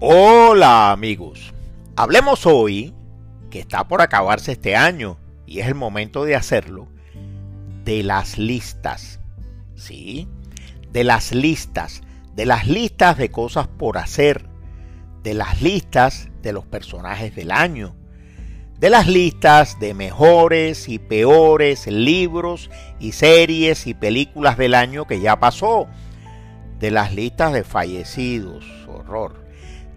Hola amigos, hablemos hoy, que está por acabarse este año y es el momento de hacerlo, de las listas. ¿Sí? De las listas, de las listas de cosas por hacer, de las listas de los personajes del año, de las listas de mejores y peores libros y series y películas del año que ya pasó, de las listas de fallecidos, horror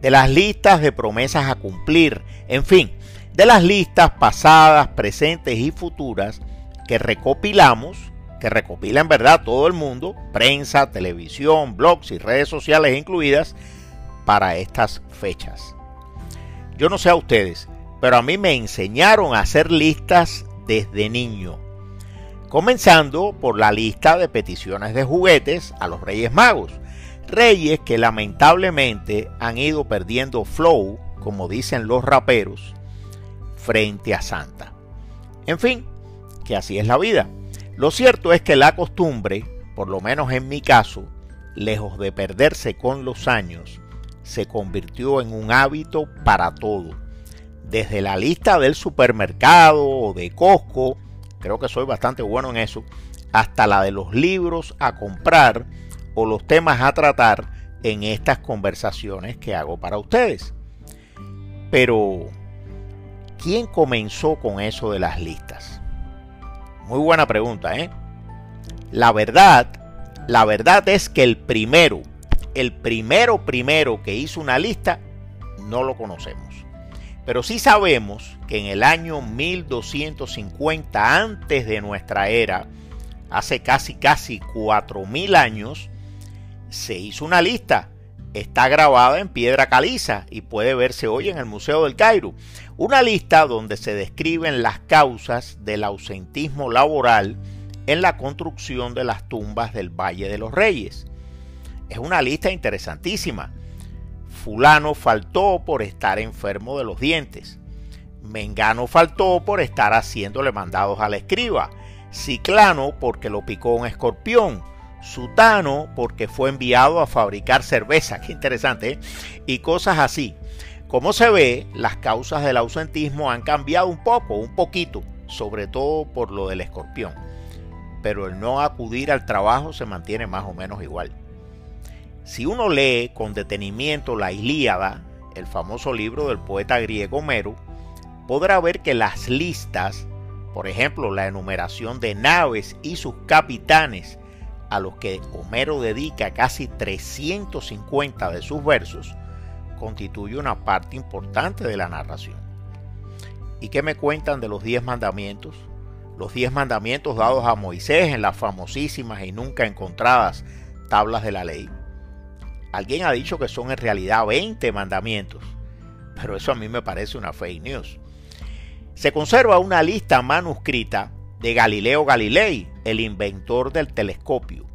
de las listas de promesas a cumplir, en fin, de las listas pasadas, presentes y futuras que recopilamos, que recopila en verdad todo el mundo, prensa, televisión, blogs y redes sociales incluidas, para estas fechas. Yo no sé a ustedes, pero a mí me enseñaron a hacer listas desde niño. Comenzando por la lista de peticiones de juguetes a los Reyes Magos, Reyes que lamentablemente han ido perdiendo flow, como dicen los raperos, frente a Santa. En fin, que así es la vida. Lo cierto es que la costumbre, por lo menos en mi caso, lejos de perderse con los años, se convirtió en un hábito para todo. Desde la lista del supermercado o de Costco, creo que soy bastante bueno en eso, hasta la de los libros a comprar o los temas a tratar en estas conversaciones que hago para ustedes. Pero, ¿quién comenzó con eso de las listas? Muy buena pregunta, ¿eh? La verdad, la verdad es que el primero, el primero primero que hizo una lista, no lo conocemos. Pero sí sabemos que en el año 1250 antes de nuestra era, hace casi casi 4000 años, se hizo una lista. Está grabada en piedra caliza y puede verse hoy en el Museo del Cairo. Una lista donde se describen las causas del ausentismo laboral en la construcción de las tumbas del Valle de los Reyes. Es una lista interesantísima. Fulano faltó por estar enfermo de los dientes. Mengano faltó por estar haciéndole mandados al escriba. Ciclano porque lo picó un escorpión. Sutano porque fue enviado a fabricar cerveza, qué interesante, ¿eh? y cosas así. Como se ve, las causas del ausentismo han cambiado un poco, un poquito, sobre todo por lo del escorpión, pero el no acudir al trabajo se mantiene más o menos igual. Si uno lee con detenimiento la Ilíada, el famoso libro del poeta griego Homero, podrá ver que las listas, por ejemplo la enumeración de naves y sus capitanes, a los que Homero dedica casi 350 de sus versos, constituye una parte importante de la narración. ¿Y qué me cuentan de los diez mandamientos? Los diez mandamientos dados a Moisés en las famosísimas y nunca encontradas tablas de la ley. Alguien ha dicho que son en realidad 20 mandamientos, pero eso a mí me parece una fake news. Se conserva una lista manuscrita de Galileo Galilei, el inventor del telescopio,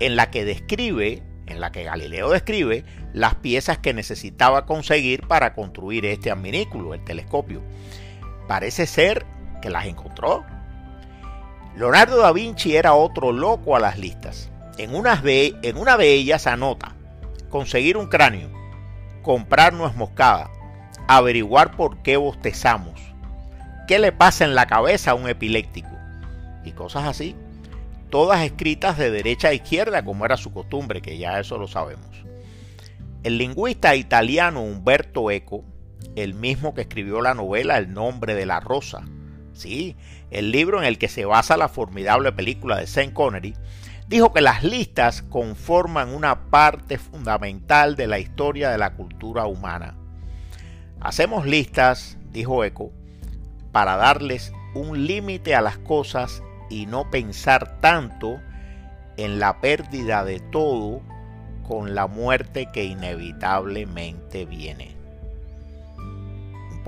en la que describe, en la que Galileo describe las piezas que necesitaba conseguir para construir este adminículo, el telescopio. Parece ser que las encontró. Leonardo da Vinci era otro loco a las listas. En, unas en una de ellas anota conseguir un cráneo, comprar nuez moscada, averiguar por qué bostezamos, qué le pasa en la cabeza a un epiléptico, y cosas así, todas escritas de derecha a izquierda como era su costumbre, que ya eso lo sabemos. El lingüista italiano Umberto Eco, el mismo que escribió la novela El nombre de la rosa, sí, el libro en el que se basa la formidable película de Sean Connery, dijo que las listas conforman una parte fundamental de la historia de la cultura humana. Hacemos listas, dijo Eco, para darles un límite a las cosas y no pensar tanto en la pérdida de todo con la muerte que inevitablemente viene.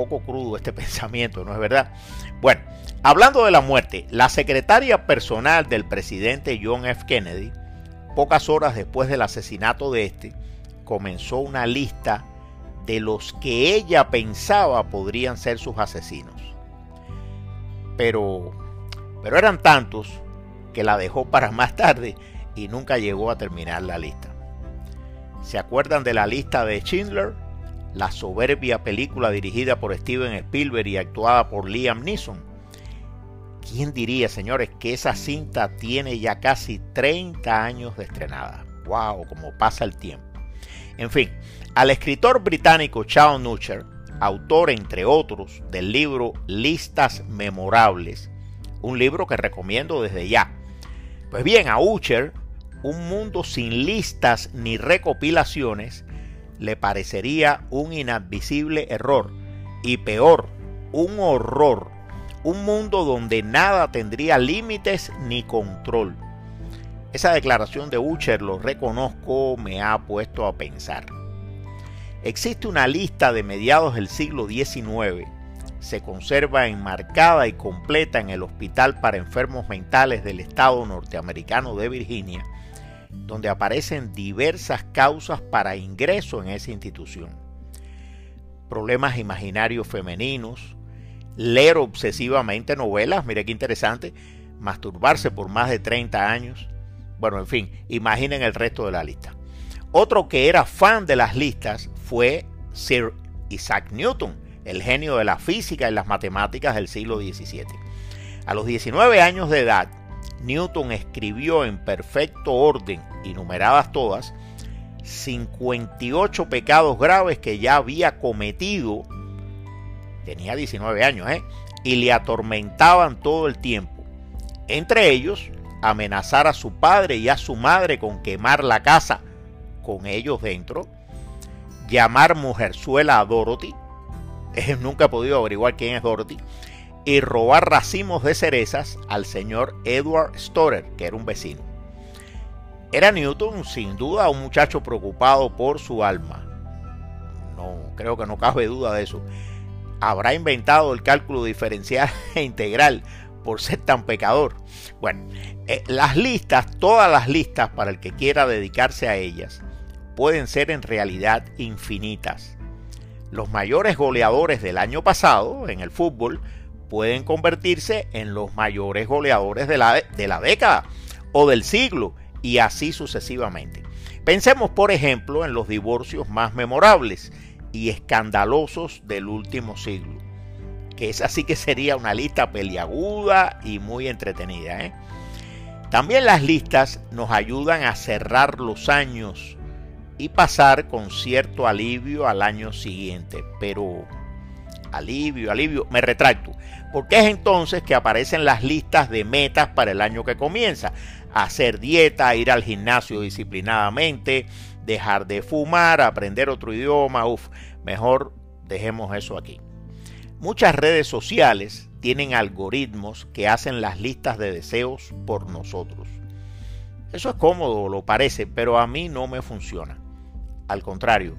Poco crudo este pensamiento, ¿no es verdad? Bueno, hablando de la muerte, la secretaria personal del presidente John F. Kennedy, pocas horas después del asesinato de este, comenzó una lista de los que ella pensaba podrían ser sus asesinos. Pero pero eran tantos que la dejó para más tarde y nunca llegó a terminar la lista. ¿Se acuerdan de la lista de Schindler? La soberbia película dirigida por Steven Spielberg y actuada por Liam Neeson. ¿Quién diría, señores, que esa cinta tiene ya casi 30 años de estrenada? ¡Wow! Como pasa el tiempo. En fin, al escritor británico Charles Nucher, autor entre otros del libro Listas Memorables, un libro que recomiendo desde ya. Pues bien, a Ucher, un mundo sin listas ni recopilaciones le parecería un inadmisible error y peor, un horror, un mundo donde nada tendría límites ni control. Esa declaración de Ucher, lo reconozco, me ha puesto a pensar. Existe una lista de mediados del siglo XIX se conserva enmarcada y completa en el Hospital para Enfermos Mentales del Estado norteamericano de Virginia, donde aparecen diversas causas para ingreso en esa institución. Problemas imaginarios femeninos, leer obsesivamente novelas, mire qué interesante, masturbarse por más de 30 años, bueno, en fin, imaginen el resto de la lista. Otro que era fan de las listas fue Sir Isaac Newton, el genio de la física y las matemáticas del siglo XVII. A los 19 años de edad, Newton escribió en perfecto orden y numeradas todas 58 pecados graves que ya había cometido, tenía 19 años, ¿eh? y le atormentaban todo el tiempo. Entre ellos, amenazar a su padre y a su madre con quemar la casa con ellos dentro, llamar mujerzuela a Dorothy, nunca he podido averiguar quién es Dorothy, y robar racimos de cerezas al señor Edward Storer, que era un vecino. Era Newton sin duda un muchacho preocupado por su alma. No, creo que no cabe duda de eso. Habrá inventado el cálculo diferencial e integral por ser tan pecador. Bueno, eh, las listas, todas las listas para el que quiera dedicarse a ellas, pueden ser en realidad infinitas. Los mayores goleadores del año pasado en el fútbol pueden convertirse en los mayores goleadores de la, de la década o del siglo y así sucesivamente. Pensemos por ejemplo en los divorcios más memorables y escandalosos del último siglo, que esa sí que sería una lista peliaguda y muy entretenida. ¿eh? También las listas nos ayudan a cerrar los años y pasar con cierto alivio al año siguiente. Pero alivio, alivio, me retracto. Porque es entonces que aparecen las listas de metas para el año que comienza. Hacer dieta, ir al gimnasio disciplinadamente, dejar de fumar, aprender otro idioma. Uf, mejor dejemos eso aquí. Muchas redes sociales tienen algoritmos que hacen las listas de deseos por nosotros. Eso es cómodo, lo parece, pero a mí no me funciona. Al contrario,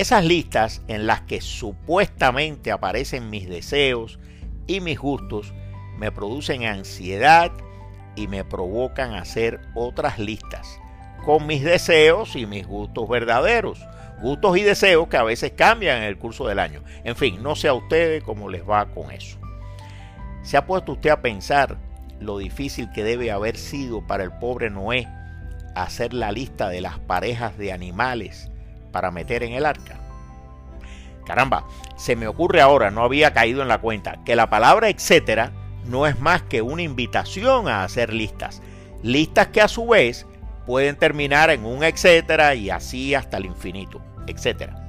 esas listas en las que supuestamente aparecen mis deseos y mis gustos me producen ansiedad y me provocan hacer otras listas con mis deseos y mis gustos verdaderos. Gustos y deseos que a veces cambian en el curso del año. En fin, no sé a ustedes cómo les va con eso. ¿Se ha puesto usted a pensar lo difícil que debe haber sido para el pobre Noé hacer la lista de las parejas de animales para meter en el arca. Caramba, se me ocurre ahora, no había caído en la cuenta, que la palabra etcétera no es más que una invitación a hacer listas. Listas que a su vez pueden terminar en un etcétera y así hasta el infinito, etcétera.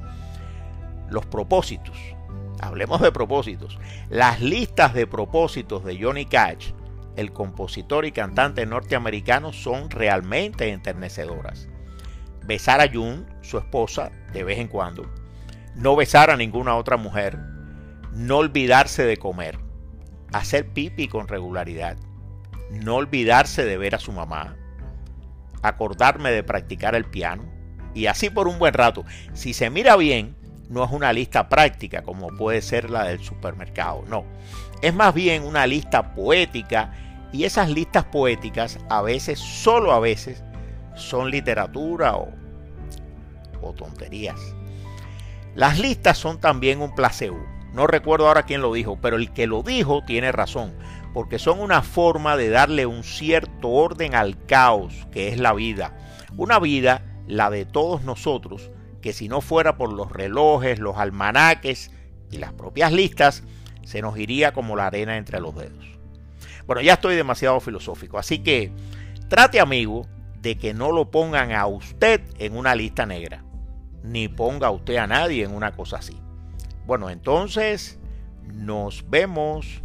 Los propósitos. Hablemos de propósitos. Las listas de propósitos de Johnny Cash, el compositor y cantante norteamericano, son realmente enternecedoras besar a Jun, su esposa, de vez en cuando, no besar a ninguna otra mujer, no olvidarse de comer, hacer pipi con regularidad, no olvidarse de ver a su mamá, acordarme de practicar el piano, y así por un buen rato. Si se mira bien, no es una lista práctica como puede ser la del supermercado, no. Es más bien una lista poética. Y esas listas poéticas a veces, solo a veces, son literatura o, o tonterías. Las listas son también un placebo. No recuerdo ahora quién lo dijo, pero el que lo dijo tiene razón, porque son una forma de darle un cierto orden al caos que es la vida. Una vida la de todos nosotros, que si no fuera por los relojes, los almanaques y las propias listas, se nos iría como la arena entre los dedos. Bueno, ya estoy demasiado filosófico, así que trate amigo de que no lo pongan a usted en una lista negra, ni ponga usted a nadie en una cosa así. Bueno, entonces nos vemos.